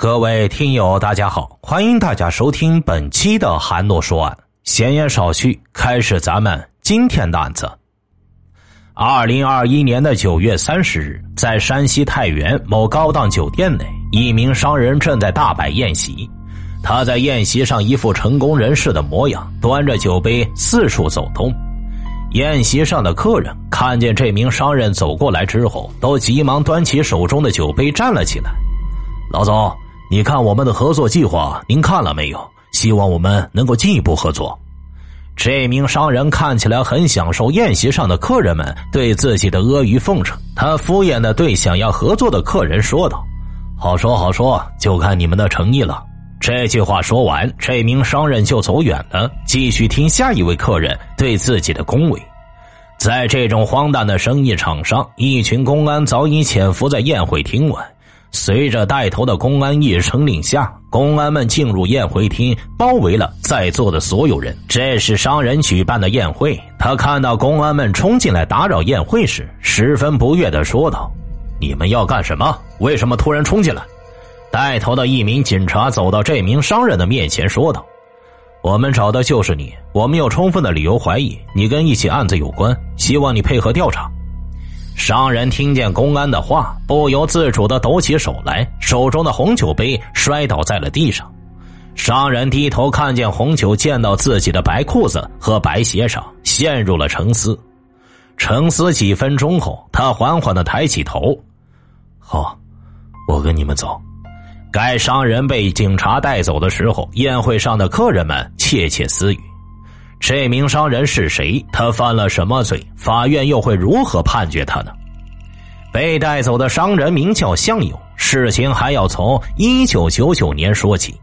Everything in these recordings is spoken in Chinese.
各位听友，大家好，欢迎大家收听本期的韩诺说案。闲言少叙，开始咱们今天的案子。二零二一年的九月三十日，在山西太原某高档酒店内，一名商人正在大摆宴席。他在宴席上一副成功人士的模样，端着酒杯四处走动。宴席上的客人看见这名商人走过来之后，都急忙端起手中的酒杯站了起来。老总。你看我们的合作计划，您看了没有？希望我们能够进一步合作。这名商人看起来很享受宴席上的客人们对自己的阿谀奉承，他敷衍的对想要合作的客人说道：“好说好说，就看你们的诚意了。”这句话说完，这名商人就走远了，继续听下一位客人对自己的恭维。在这种荒诞的生意场上，一群公安早已潜伏在宴会厅外。随着带头的公安一声令下，公安们进入宴会厅，包围了在座的所有人。这是商人举办的宴会。他看到公安们冲进来打扰宴会时，十分不悦的说道：“你们要干什么？为什么突然冲进来？”带头的一名警察走到这名商人的面前，说道：“我们找的就是你，我们有充分的理由怀疑你跟一起案子有关，希望你配合调查。”商人听见公安的话，不由自主的抖起手来，手中的红酒杯摔倒在了地上。商人低头看见红酒溅到自己的白裤子和白鞋上，陷入了沉思。沉思几分钟后，他缓缓的抬起头：“好，我跟你们走。”该商人被警察带走的时候，宴会上的客人们窃窃私语。这名商人是谁？他犯了什么罪？法院又会如何判决他呢？被带走的商人名叫向勇。事情还要从一九九九年说起。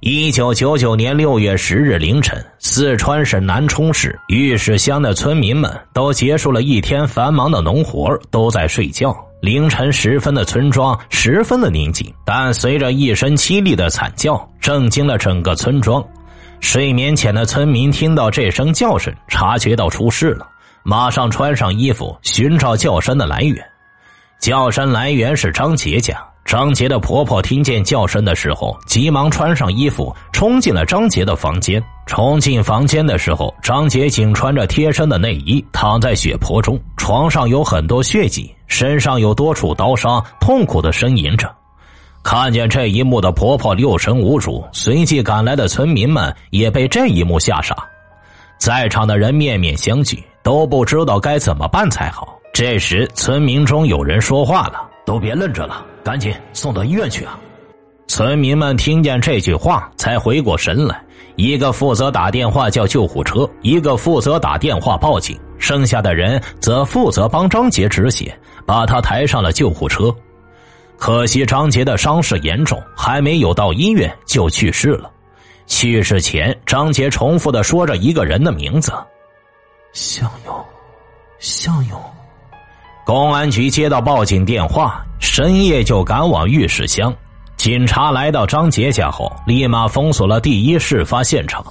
一九九九年六月十日凌晨，四川省南充市玉石乡的村民们都结束了一天繁忙的农活，都在睡觉。凌晨时分的村庄十分的宁静，但随着一声凄厉的惨叫，震惊了整个村庄。睡眠前的村民听到这声叫声，察觉到出事了，马上穿上衣服寻找叫声的来源。叫声来源是张杰家。张杰的婆婆听见叫声的时候，急忙穿上衣服冲进了张杰的房间。冲进房间的时候，张杰仅穿着贴身的内衣，躺在血泊中，床上有很多血迹，身上有多处刀伤，痛苦的呻吟着。看见这一幕的婆婆六神无主，随即赶来的村民们也被这一幕吓傻，在场的人面面相觑，都不知道该怎么办才好。这时，村民中有人说话了：“都别愣着了，赶紧送到医院去啊！”村民们听见这句话，才回过神来，一个负责打电话叫救护车，一个负责打电话报警，剩下的人则负责帮张杰止血，把他抬上了救护车。可惜张杰的伤势严重，还没有到医院就去世了。去世前，张杰重复的说着一个人的名字：“向勇，向勇。”公安局接到报警电话，深夜就赶往玉石乡。警察来到张杰家后，立马封锁了第一事发现场。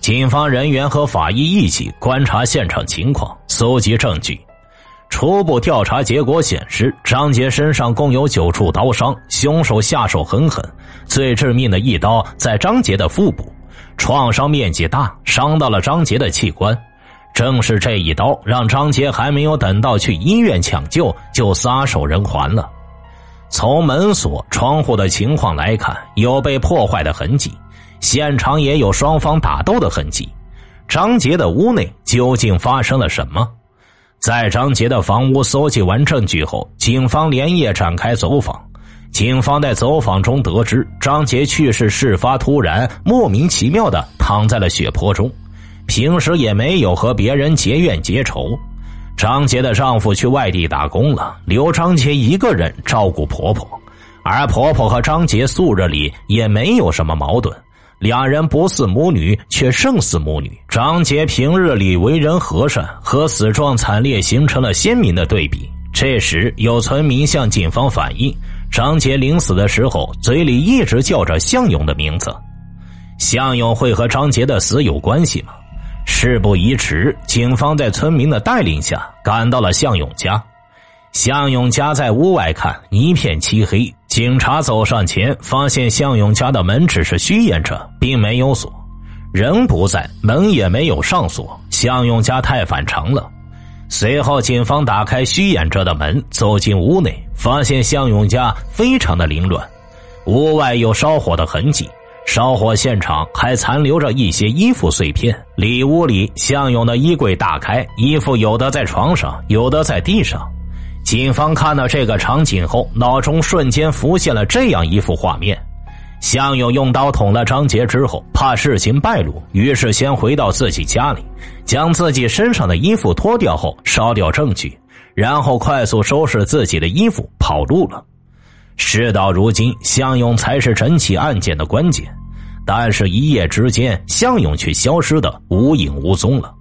警方人员和法医一起观察现场情况，搜集证据。初步调查结果显示，张杰身上共有九处刀伤，凶手下手很狠。最致命的一刀在张杰的腹部，创伤面积大，伤到了张杰的器官。正是这一刀，让张杰还没有等到去医院抢救，就撒手人寰了。从门锁、窗户的情况来看，有被破坏的痕迹，现场也有双方打斗的痕迹。张杰的屋内究竟发生了什么？在张杰的房屋搜集完证据后，警方连夜展开走访。警方在走访中得知，张杰去世事发突然，莫名其妙的躺在了血泊中，平时也没有和别人结怨结仇。张杰的丈夫去外地打工了，留张杰一个人照顾婆婆，而婆婆和张杰素日里也没有什么矛盾。两人不似母女，却胜似母女。张杰平日里为人和善，和死状惨烈形成了鲜明的对比。这时，有村民向警方反映，张杰临死的时候嘴里一直叫着向勇的名字。向勇会和张杰的死有关系吗？事不宜迟，警方在村民的带领下赶到了向勇家。向勇家在屋外看，一片漆黑，警察走上前，发现向勇家的门只是虚掩着，并没有锁，人不在，门也没有上锁。向勇家太反常了。随后，警方打开虚掩着的门，走进屋内，发现向勇家非常的凌乱，屋外有烧火的痕迹，烧火现场还残留着一些衣服碎片。里屋里，向勇的衣柜大开，衣服有的在床上，有的在地上。警方看到这个场景后，脑中瞬间浮现了这样一幅画面：向勇用刀捅了张杰之后，怕事情败露，于是先回到自己家里。将自己身上的衣服脱掉后，烧掉证据，然后快速收拾自己的衣服跑路了。事到如今，向勇才是整起案件的关键，但是，一夜之间，向勇却消失的无影无踪了。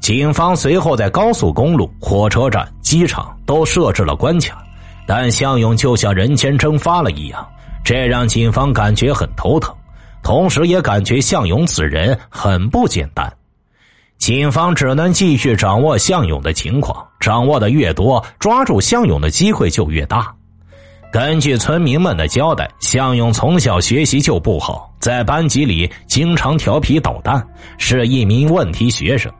警方随后在高速公路、火车站、机场都设置了关卡，但向勇就像人间蒸发了一样，这让警方感觉很头疼，同时也感觉向勇此人很不简单。警方只能继续掌握向勇的情况，掌握的越多，抓住向勇的机会就越大。根据村民们的交代，向勇从小学习就不好，在班级里经常调皮捣蛋，是一名问题学生，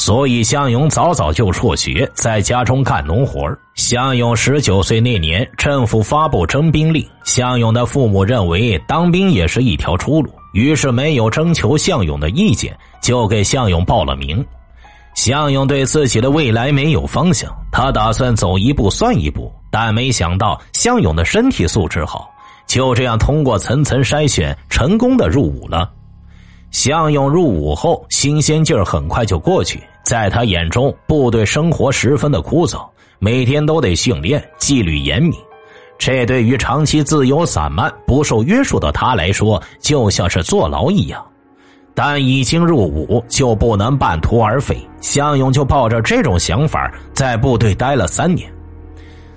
所以向勇早早就辍学，在家中干农活向勇十九岁那年，政府发布征兵令，向勇的父母认为当兵也是一条出路。于是没有征求向勇的意见，就给向勇报了名。向勇对自己的未来没有方向，他打算走一步算一步，但没想到向勇的身体素质好，就这样通过层层筛选，成功的入伍了。向勇入伍后，新鲜劲儿很快就过去，在他眼中，部队生活十分的枯燥，每天都得训练，纪律严明。这对于长期自由散漫、不受约束的他来说，就像是坐牢一样。但已经入伍，就不能半途而废。向勇就抱着这种想法，在部队待了三年。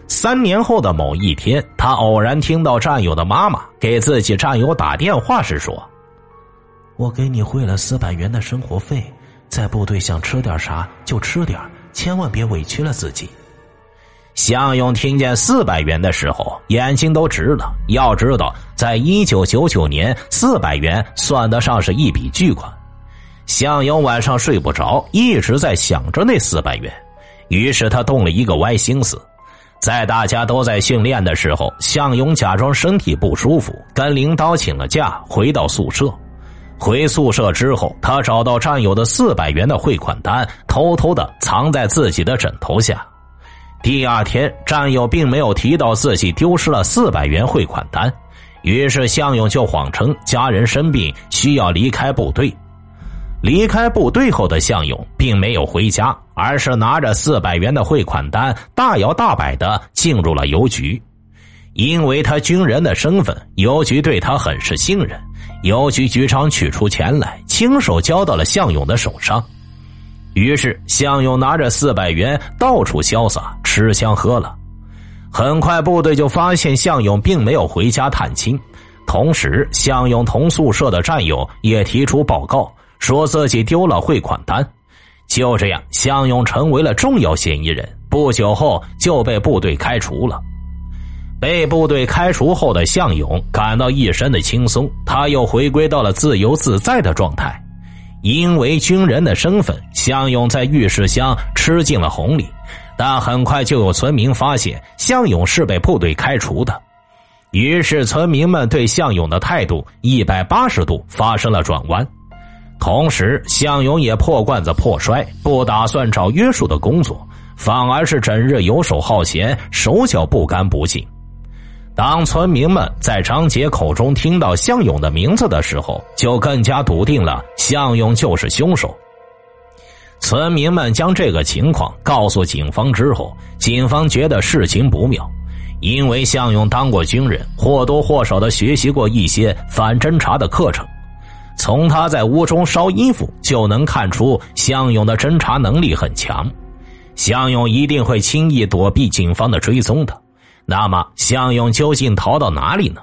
三年后的某一天，他偶然听到战友的妈妈给自己战友打电话时说：“我给你汇了四百元的生活费，在部队想吃点啥就吃点，千万别委屈了自己。”向勇听见四百元的时候，眼睛都直了。要知道，在一九九九年，四百元算得上是一笔巨款。向勇晚上睡不着，一直在想着那四百元。于是他动了一个歪心思，在大家都在训练的时候，向勇假装身体不舒服，跟领导请了假，回到宿舍。回宿舍之后，他找到战友的四百元的汇款单，偷偷的藏在自己的枕头下。第二天，战友并没有提到自己丢失了四百元汇款单，于是向勇就谎称家人生病需要离开部队。离开部队后的向勇并没有回家，而是拿着四百元的汇款单，大摇大摆的进入了邮局。因为他军人的身份，邮局对他很是信任，邮局局长取出钱来，亲手交到了向勇的手上。于是，向勇拿着四百元到处潇洒，吃香喝辣。很快，部队就发现向勇并没有回家探亲。同时，向勇同宿舍的战友也提出报告，说自己丢了汇款单。就这样，向勇成为了重要嫌疑人。不久后，就被部队开除了。被部队开除后的向勇感到一身的轻松，他又回归到了自由自在的状态。因为军人的身份，向勇在御史乡吃尽了红利，但很快就有村民发现向勇是被部队开除的，于是村民们对向勇的态度一百八十度发生了转弯。同时，向勇也破罐子破摔，不打算找约束的工作，反而是整日游手好闲，手脚不干不净。当村民们在张杰口中听到向勇的名字的时候，就更加笃定了向勇就是凶手。村民们将这个情况告诉警方之后，警方觉得事情不妙，因为向勇当过军人，或多或少的学习过一些反侦查的课程，从他在屋中烧衣服就能看出向勇的侦查能力很强，向勇一定会轻易躲避警方的追踪的。那么，向勇究竟逃到哪里呢？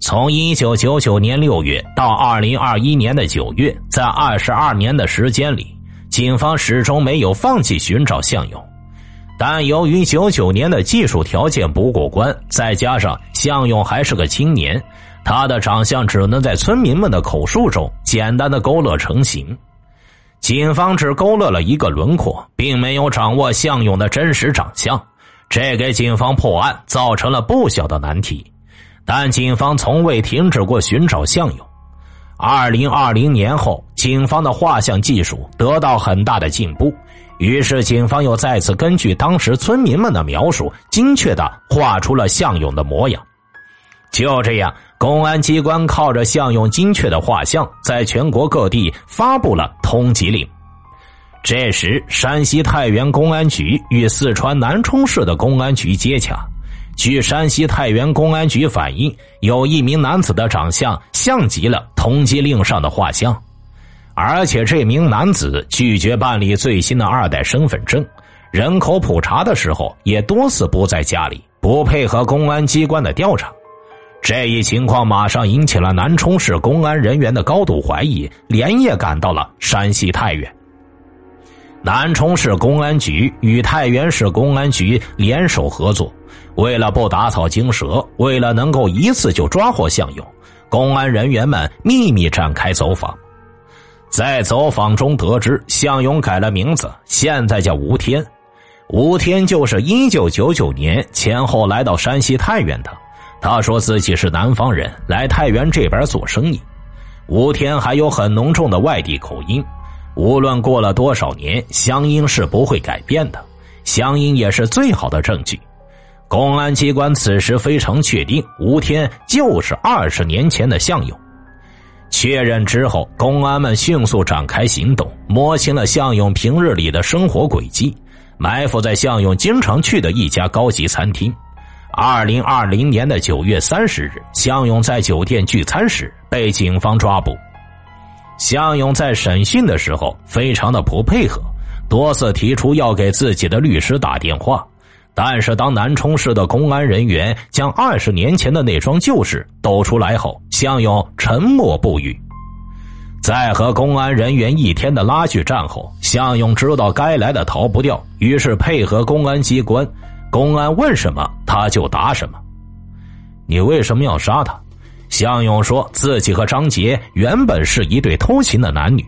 从一九九九年六月到二零二一年的九月，在二十二年的时间里，警方始终没有放弃寻找向勇。但由于九九年的技术条件不过关，再加上向勇还是个青年，他的长相只能在村民们的口述中简单的勾勒成型。警方只勾勒了一个轮廓，并没有掌握向勇的真实长相，这给警方破案造成了不小的难题。但警方从未停止过寻找向勇。二零二零年后，警方的画像技术得到很大的进步，于是警方又再次根据当时村民们的描述，精确的画出了向勇的模样。就这样，公安机关靠着向勇精确的画像，在全国各地发布了通缉令。这时，山西太原公安局与四川南充市的公安局接洽。据山西太原公安局反映，有一名男子的长相像极了通缉令上的画像，而且这名男子拒绝办理最新的二代身份证，人口普查的时候也多次不在家里，不配合公安机关的调查。这一情况马上引起了南充市公安人员的高度怀疑，连夜赶到了山西太原。南充市公安局与太原市公安局联手合作，为了不打草惊蛇，为了能够一次就抓获向勇，公安人员们秘密展开走访。在走访中得知，向勇改了名字，现在叫吴天。吴天就是一九九九年前后来到山西太原的。他说自己是南方人，来太原这边做生意。吴天还有很浓重的外地口音。无论过了多少年，乡音是不会改变的，乡音也是最好的证据。公安机关此时非常确定，吴天就是二十年前的向勇。确认之后，公安们迅速展开行动，摸清了向勇平日里的生活轨迹，埋伏在向勇经常去的一家高级餐厅。二零二零年的九月三十日，向勇在酒店聚餐时被警方抓捕。向勇在审讯的时候非常的不配合，多次提出要给自己的律师打电话，但是当南充市的公安人员将二十年前的那桩旧事抖出来后，向勇沉默不语。在和公安人员一天的拉锯战后，向勇知道该来的逃不掉，于是配合公安机关，公安问什么他就答什么。你为什么要杀他？向勇说自己和张杰原本是一对偷情的男女，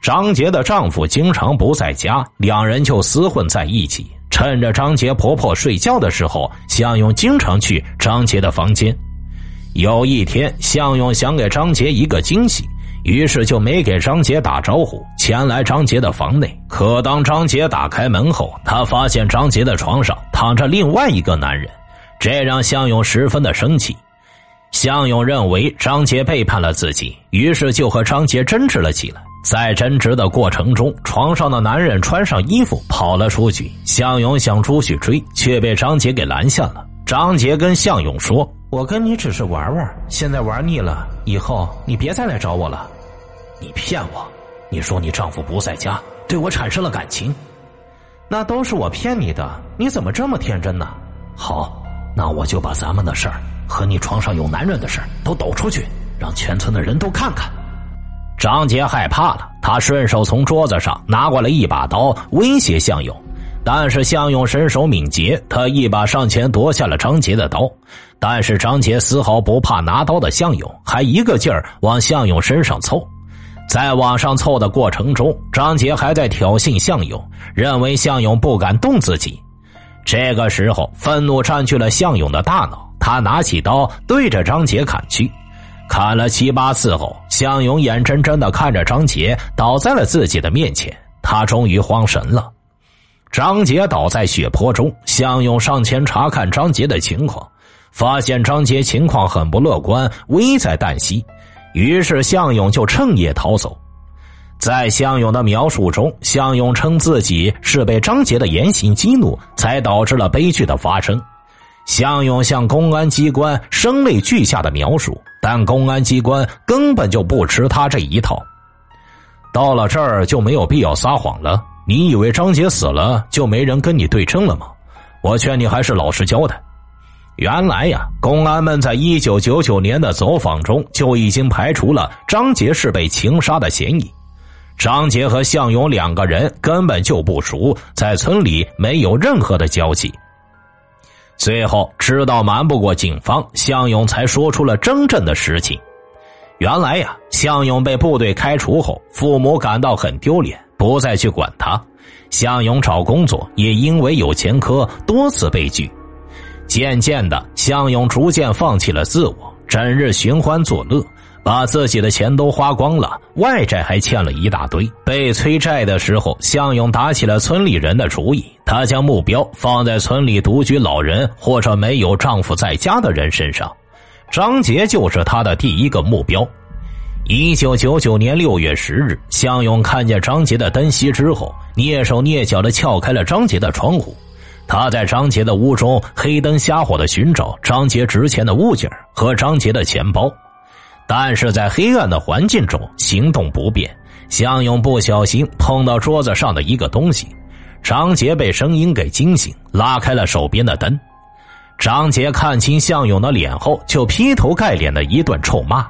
张杰的丈夫经常不在家，两人就厮混在一起。趁着张杰婆婆睡觉的时候，向勇经常去张杰的房间。有一天，向勇想给张杰一个惊喜，于是就没给张杰打招呼，前来张杰的房内。可当张杰打开门后，他发现张杰的床上躺着另外一个男人，这让向勇十分的生气。向勇认为张杰背叛了自己，于是就和张杰争执了起来。在争执的过程中，床上的男人穿上衣服跑了出去。向勇想出去追，却被张杰给拦下了。张杰跟向勇说：“我跟你只是玩玩，现在玩腻了，以后你别再来找我了。”你骗我！你说你丈夫不在家，对我产生了感情，那都是我骗你的。你怎么这么天真呢？好，那我就把咱们的事儿。和你床上有男人的事都抖出去，让全村的人都看看。张杰害怕了，他顺手从桌子上拿过来一把刀，威胁向勇。但是向勇身手敏捷，他一把上前夺下了张杰的刀。但是张杰丝毫不怕拿刀的向勇，还一个劲儿往向勇身上凑。在往上凑的过程中，张杰还在挑衅向勇，认为向勇不敢动自己。这个时候，愤怒占据了向勇的大脑。他拿起刀对着张杰砍去，砍了七八次后，向勇眼睁睁的看着张杰倒在了自己的面前，他终于慌神了。张杰倒在血泊中，向勇上前查看张杰的情况，发现张杰情况很不乐观，危在旦夕，于是向勇就趁夜逃走。在向勇的描述中，向勇称自己是被张杰的言行激怒，才导致了悲剧的发生。向勇向公安机关声泪俱下的描述，但公安机关根本就不吃他这一套。到了这儿就没有必要撒谎了。你以为张杰死了就没人跟你对证了吗？我劝你还是老实交代。原来呀，公安们在一九九九年的走访中就已经排除了张杰是被情杀的嫌疑。张杰和向勇两个人根本就不熟，在村里没有任何的交集。最后知道瞒不过警方，向勇才说出了真正的实情。原来呀，向勇被部队开除后，父母感到很丢脸，不再去管他。向勇找工作也因为有前科，多次被拒。渐渐的，向勇逐渐放弃了自我，整日寻欢作乐。把自己的钱都花光了，外债还欠了一大堆。被催债的时候，向勇打起了村里人的主意。他将目标放在村里独居老人或者没有丈夫在家的人身上。张杰就是他的第一个目标。一九九九年六月十日，向勇看见张杰的灯熄之后，蹑手蹑脚的撬开了张杰的窗户。他在张杰的屋中黑灯瞎火的寻找张杰值钱的物件和张杰的钱包。但是在黑暗的环境中行动不便，向勇不小心碰到桌子上的一个东西，张杰被声音给惊醒，拉开了手边的灯。张杰看清向勇的脸后，就劈头盖脸的一顿臭骂：“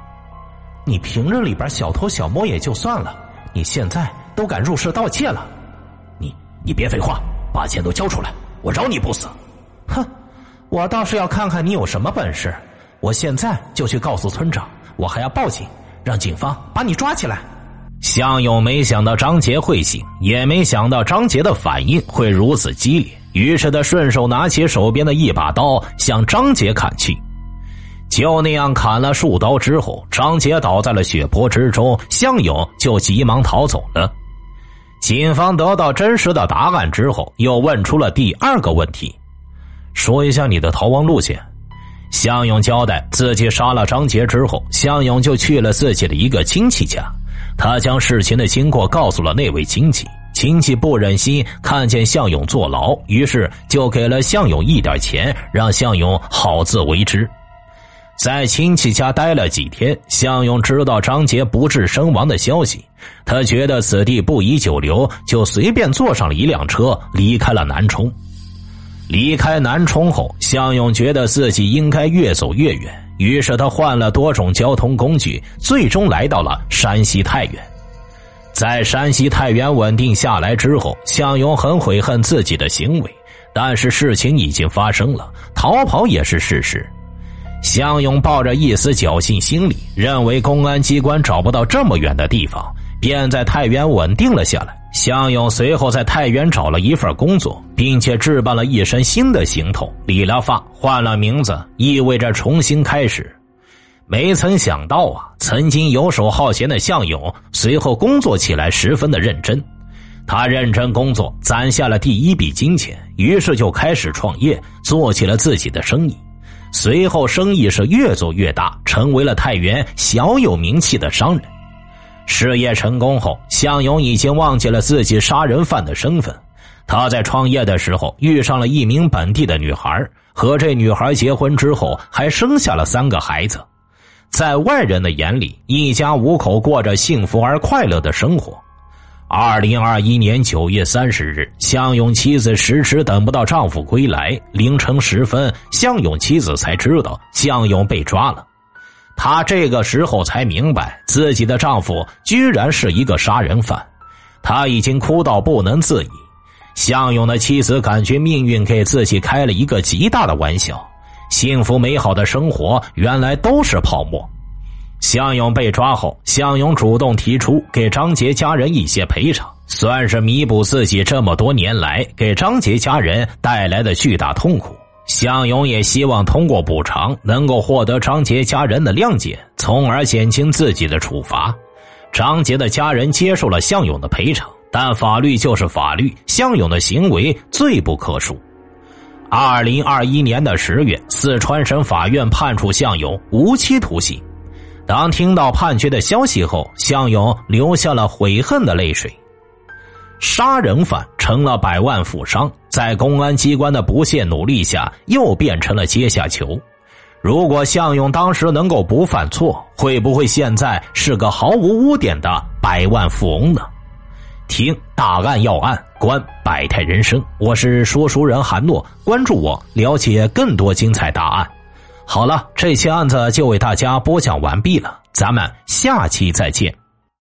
你平日里边小偷小摸也就算了，你现在都敢入室盗窃了？你你别废话，把钱都交出来，我饶你不死！”哼，我倒是要看看你有什么本事，我现在就去告诉村长。我还要报警，让警方把你抓起来。向勇没想到张杰会醒，也没想到张杰的反应会如此激烈，于是他顺手拿起手边的一把刀向张杰砍去。就那样砍了数刀之后，张杰倒在了血泊之中，向勇就急忙逃走了。警方得到真实的答案之后，又问出了第二个问题：说一下你的逃亡路线。向勇交代自己杀了张杰之后，向勇就去了自己的一个亲戚家。他将事情的经过告诉了那位亲戚，亲戚不忍心看见向勇坐牢，于是就给了向勇一点钱，让向勇好自为之。在亲戚家待了几天，向勇知道张杰不治身亡的消息，他觉得此地不宜久留，就随便坐上了一辆车离开了南充。离开南充后，向勇觉得自己应该越走越远，于是他换了多种交通工具，最终来到了山西太原。在山西太原稳定下来之后，向勇很悔恨自己的行为，但是事情已经发生了，逃跑也是事实。向勇抱着一丝侥幸心理，认为公安机关找不到这么远的地方，便在太原稳定了下来。向勇随后在太原找了一份工作，并且置办了一身新的行头，理了发，换了名字，意味着重新开始。没曾想到啊，曾经游手好闲的向勇，随后工作起来十分的认真。他认真工作，攒下了第一笔金钱，于是就开始创业，做起了自己的生意。随后生意是越做越大，成为了太原小有名气的商人。事业成功后，向勇已经忘记了自己杀人犯的身份。他在创业的时候遇上了一名本地的女孩，和这女孩结婚之后，还生下了三个孩子。在外人的眼里，一家五口过着幸福而快乐的生活。二零二一年九月三十日，向勇妻子迟迟等不到丈夫归来。凌晨时分，向勇妻子才知道向勇被抓了。她这个时候才明白，自己的丈夫居然是一个杀人犯，她已经哭到不能自已。向勇的妻子感觉命运给自己开了一个极大的玩笑，幸福美好的生活原来都是泡沫。向勇被抓后，向勇主动提出给张杰家人一些赔偿，算是弥补自己这么多年来给张杰家人带来的巨大痛苦。向勇也希望通过补偿能够获得张杰家人的谅解，从而减轻自己的处罚。张杰的家人接受了向勇的赔偿，但法律就是法律，向勇的行为罪不可恕。二零二一年的十月，四川省法院判处向勇无期徒刑。当听到判决的消息后，向勇流下了悔恨的泪水。杀人犯成了百万富商，在公安机关的不懈努力下，又变成了阶下囚。如果向勇当时能够不犯错，会不会现在是个毫无污点的百万富翁呢？听大案要案，观百态人生，我是说书人韩诺，关注我，了解更多精彩大案。好了，这期案子就为大家播讲完毕了，咱们下期再见。